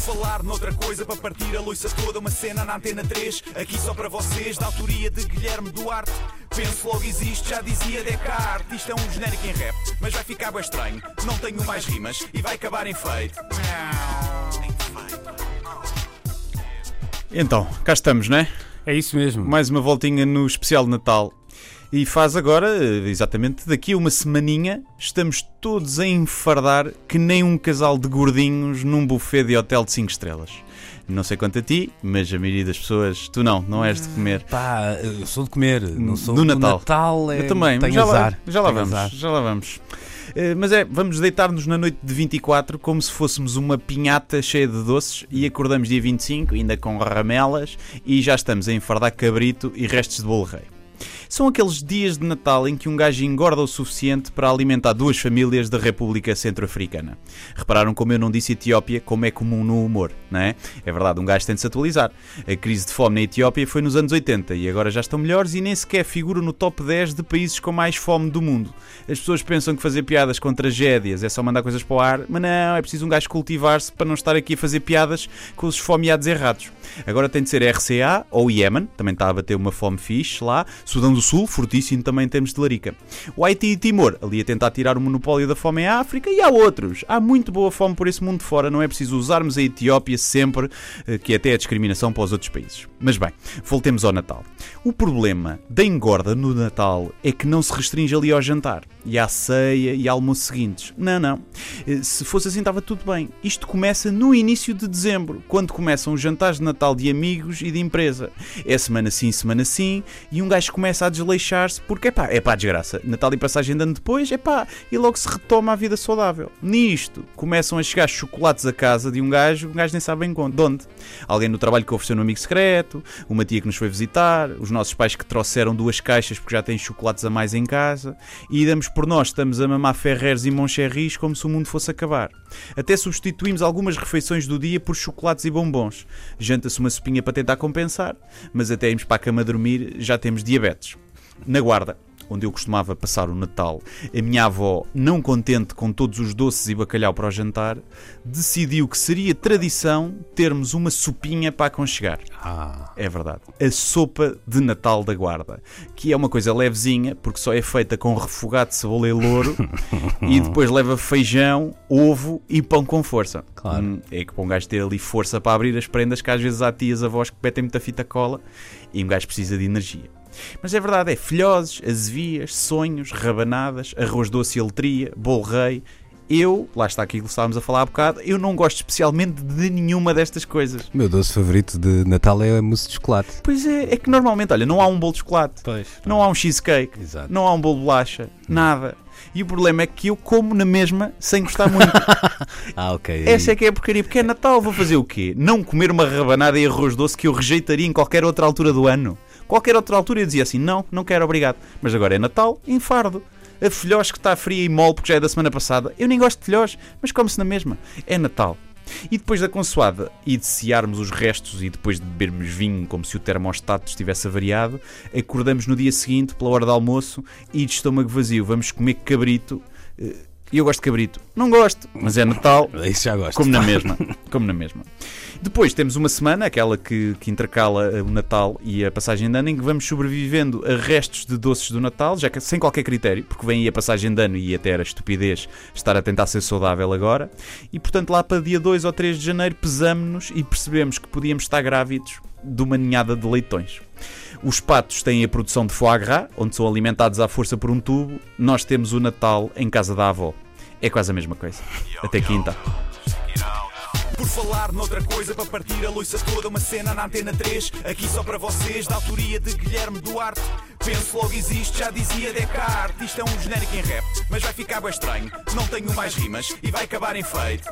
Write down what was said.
falar noutra coisa, para partir a loiça toda, uma cena na antena 3, aqui só para vocês, da autoria de Guilherme Duarte. Penso logo existe, já dizia Descartes. Isto é um genérico em rap, mas vai ficar bem estranho. Não tenho mais rimas e vai acabar em feito. Então, cá estamos, não é? É isso mesmo. Mais uma voltinha no especial de Natal. E faz agora, eh, exatamente daqui a uma semaninha, estamos todos a enfardar que nem um casal de gordinhos num buffet de hotel de 5 estrelas. Não sei quanto a ti, mas a maioria das pessoas, tu não, não és de comer. Pá, eu sou de comer, não sou Do do Natal. Natal é, Eu também, mas tenho já lá, azar. já lá tenho vamos, azar. já lá vamos. Eh, Mas é, vamos deitar-nos na noite de 24 como se fôssemos uma pinhata cheia de doces e acordamos dia 25, ainda com ramelas, e já estamos a enfardar cabrito e restos de bolo rei. São aqueles dias de Natal em que um gajo engorda o suficiente para alimentar duas famílias da República Centro-Africana. Repararam como eu não disse Etiópia, como é comum no humor, não é? É verdade, um gajo tem de se atualizar. A crise de fome na Etiópia foi nos anos 80 e agora já estão melhores e nem sequer figuram no top 10 de países com mais fome do mundo. As pessoas pensam que fazer piadas com tragédias é só mandar coisas para o ar, mas não, é preciso um gajo cultivar-se para não estar aqui a fazer piadas com os esfomeados errados. Agora tem de ser RCA ou Iémen, também está a bater uma fome fixe lá. Sudão do Sul, fortíssimo também em termos de larica. O Haiti e Timor, ali a tentar tirar o monopólio da fome em África, e há outros. Há muito boa fome por esse mundo fora, não é preciso usarmos a Etiópia sempre, eh, que até é discriminação para os outros países. Mas bem, voltemos ao Natal. O problema da engorda no Natal é que não se restringe ali ao jantar, e à ceia e ao almoço seguintes. Não, não. Eh, Se fosse assim estava tudo bem. Isto começa no início de dezembro, quando começam os jantares de Natal de amigos e de empresa. É semana sim, semana sim, e um gajo começa a desleixar-se porque é pá, é pá, desgraça. Natal e passagem de ano depois, é pá, e logo se retoma a vida saudável. Nisto, começam a chegar chocolates a casa de um gajo, um gajo nem sabe bem de onde. Alguém no trabalho que ofereceu um amigo secreto, uma tia que nos foi visitar, os nossos pais que trouxeram duas caixas porque já têm chocolates a mais em casa, e damos por nós, estamos a mamar Ferreres e Moncherris como se o mundo fosse acabar. Até substituímos algumas refeições do dia por chocolates e bombons. Janta-se uma sopinha para tentar compensar, mas até irmos para a cama dormir já temos diabetes. Na guarda, onde eu costumava passar o Natal, a minha avó, não contente com todos os doces e bacalhau para o jantar, decidiu que seria tradição termos uma sopinha para aconchegar. Ah, É verdade. A sopa de Natal da Guarda, que é uma coisa levezinha, porque só é feita com refogado de cebola e louro, e depois leva feijão, ovo e pão com força. Claro. Hum, É que para um gajo ter ali força para abrir as prendas, que às vezes há tias avós que metem muita fita cola, e um gajo precisa de energia. Mas é verdade, é filhoses, azevias, sonhos, rabanadas, arroz doce e letria, bolo rei. Eu, lá está aquilo que estávamos a falar há bocado, eu não gosto especialmente de nenhuma destas coisas. o meu doce favorito de Natal é a mousse de chocolate. Pois é, é que normalmente, olha, não há um bolo de chocolate, Pois. não há um cheesecake, Exato. não há um bolo de bolacha, nada. E o problema é que eu como na mesma sem gostar muito. Ah, ok. Essa é que é a porcaria, porque é Natal, vou fazer o quê? Não comer uma rabanada e arroz doce que eu rejeitaria em qualquer outra altura do ano. Qualquer outra altura eu dizia assim, não, não quero, obrigado. Mas agora é Natal, enfardo. A filhós que está fria e mole porque já é da semana passada. Eu nem gosto de filhós, mas come-se na mesma. É Natal. E depois da consoada e de cearmos os restos e depois de bebermos vinho como se o termostato estivesse avariado, acordamos no dia seguinte, pela hora do almoço, e de estômago vazio. Vamos comer cabrito. E eu gosto de cabrito. Não gosto, mas é Natal. Isso já gosto. Como na mesma. Como na mesma. Depois temos uma semana, aquela que, que intercala eh, o Natal e a passagem de ano, em que vamos sobrevivendo a restos de doces do Natal, já que sem qualquer critério, porque vem aí a passagem de ano e até era estupidez estar a tentar ser saudável agora. E portanto, lá para dia 2 ou 3 de janeiro, pesamos-nos e percebemos que podíamos estar grávidos de uma ninhada de leitões. Os patos têm a produção de foie gras, onde são alimentados à força por um tubo. Nós temos o Natal em casa da avó. É quase a mesma coisa. Até quinta. Por falar noutra coisa, para partir a loiça toda, uma cena na antena 3, aqui só para vocês, da autoria de Guilherme Duarte. Penso logo existe, já dizia Descartes. Isto é um genérico em rap, mas vai ficar bem estranho. Não tenho mais rimas e vai acabar em feito.